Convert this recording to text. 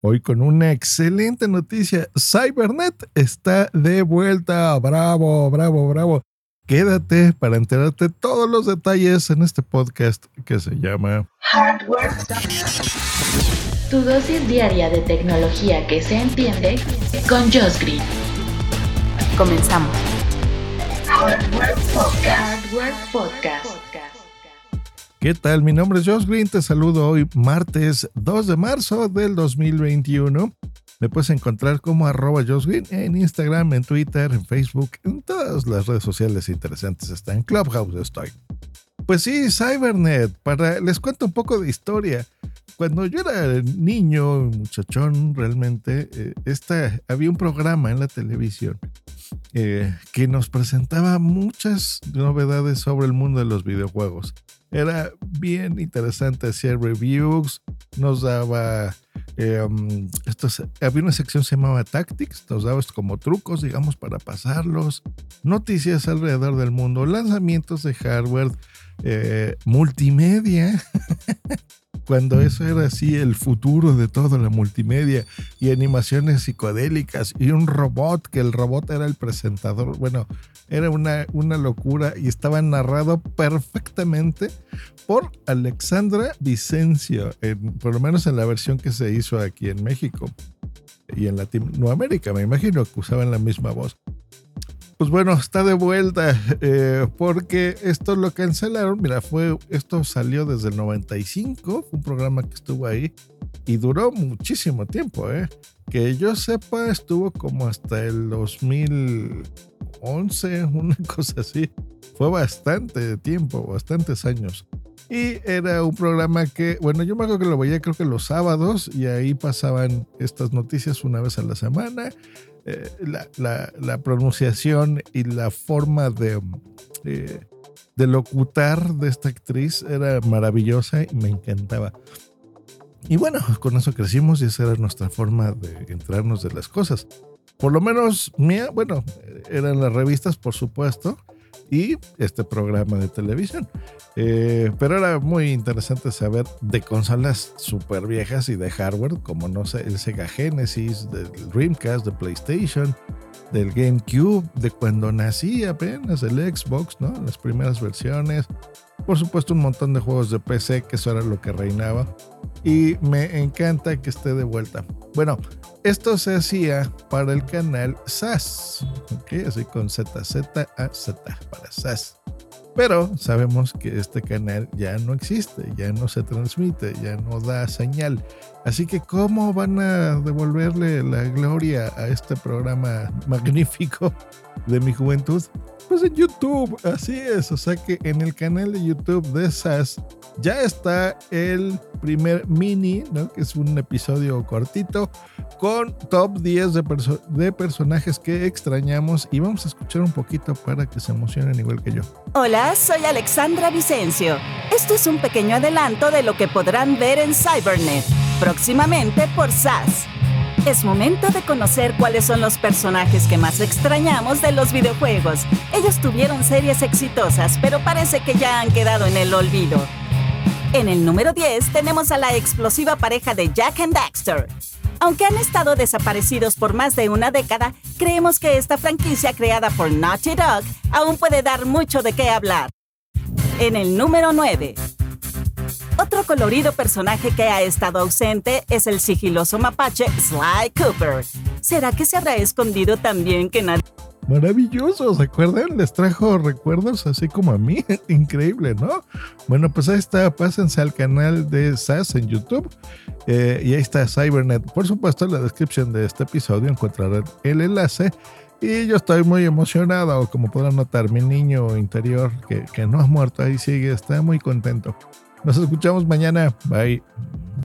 Hoy con una excelente noticia. Cybernet está de vuelta. Bravo, bravo, bravo. Quédate para enterarte todos los detalles en este podcast que se llama Hardware. Tu dosis diaria de tecnología que se entiende con Josh Green. Comenzamos. Hardware Podcast. Hardware Podcast. ¿Qué tal? Mi nombre es Josh Green, te saludo hoy martes 2 de marzo del 2021. Me puedes encontrar como arroba Josh Green en Instagram, en Twitter, en Facebook, en todas las redes sociales interesantes. Está en Clubhouse, estoy. Pues sí, Cybernet, para, les cuento un poco de historia. Cuando yo era niño, muchachón, realmente, eh, había un programa en la televisión eh, que nos presentaba muchas novedades sobre el mundo de los videojuegos. Era bien interesante hacer reviews, nos daba... Eh, um, había una sección que se llamaba Tactics, nos daba como trucos, digamos, para pasarlos, noticias alrededor del mundo, lanzamientos de hardware, eh, multimedia, cuando eso era así el futuro de toda la multimedia y animaciones psicodélicas y un robot, que el robot era el presentador, bueno, era una, una locura y estaba narrado perfectamente por Alexandra Vicencio, por lo menos en la versión que se hizo aquí en México y en Latinoamérica, me imagino que usaban la misma voz. Pues bueno, está de vuelta eh, porque esto lo cancelaron. Mira, fue esto salió desde el 95, fue un programa que estuvo ahí y duró muchísimo tiempo, ¿eh? Que yo sepa, estuvo como hasta el 2011, una cosa así. Fue bastante tiempo, bastantes años. Y era un programa que, bueno, yo me acuerdo que lo veía creo que los sábados y ahí pasaban estas noticias una vez a la semana. Eh, la, pronunciación y la forma de, eh, de locutar de esta actriz era maravillosa y me encantaba. Y bueno, con eso crecimos y esa era nuestra forma de entrarnos de las cosas. Por lo menos mía, bueno, eran las revistas, por supuesto, y este programa de televisión. Eh, pero era muy interesante saber de consolas súper viejas y de hardware, como no el Sega Genesis, del Dreamcast, de PlayStation, del GameCube, de cuando nací apenas, el Xbox, ¿no? Las primeras versiones. Por supuesto, un montón de juegos de PC, que eso era lo que reinaba. Y me encanta que esté de vuelta. Bueno, esto se hacía para el canal SAS, ¿ok? Así con Z, Z, A, Z, para SAS. Pero sabemos que este canal ya no existe, ya no se transmite, ya no da señal. Así que ¿cómo van a devolverle la gloria a este programa magnífico de mi juventud? Pues en YouTube, así es. O sea que en el canal de YouTube de SAS ya está el primer mini, ¿no? que es un episodio cortito, con top 10 de, personajes que extrañamos y vamos a escuchar un poquito para que se emocionen igual que yo. Hola, soy Alexandra Vicencio. Esto es un pequeño adelanto de lo que podrán ver en Cybernet, próximamente por SAS. Es momento de conocer cuáles son los personajes que más extrañamos de los videojuegos. Ellos tuvieron series exitosas, pero parece que ya han quedado en el olvido. En el número 10 tenemos a la explosiva pareja de Jack and Daxter. Aunque han estado desaparecidos por más de una década, creemos que esta franquicia creada por Naughty Dog aún puede dar mucho de qué hablar. En el número 9. Colorido personaje que ha estado ausente es el sigiloso mapache Sly Cooper. ¿Será que se habrá escondido también que nadie... Maravilloso, ¿se acuerdan? Les trajo recuerdos así como a mí. Increíble, ¿no? Bueno, pues ahí está, pásense al canal de SAS en YouTube eh, y ahí está Cybernet. Por supuesto, en la descripción de este episodio encontrarán el enlace. Y yo estoy muy emocionado, como podrán notar, mi niño interior que, que no ha muerto ahí sigue, está muy contento. Nos escuchamos mañana. Bye.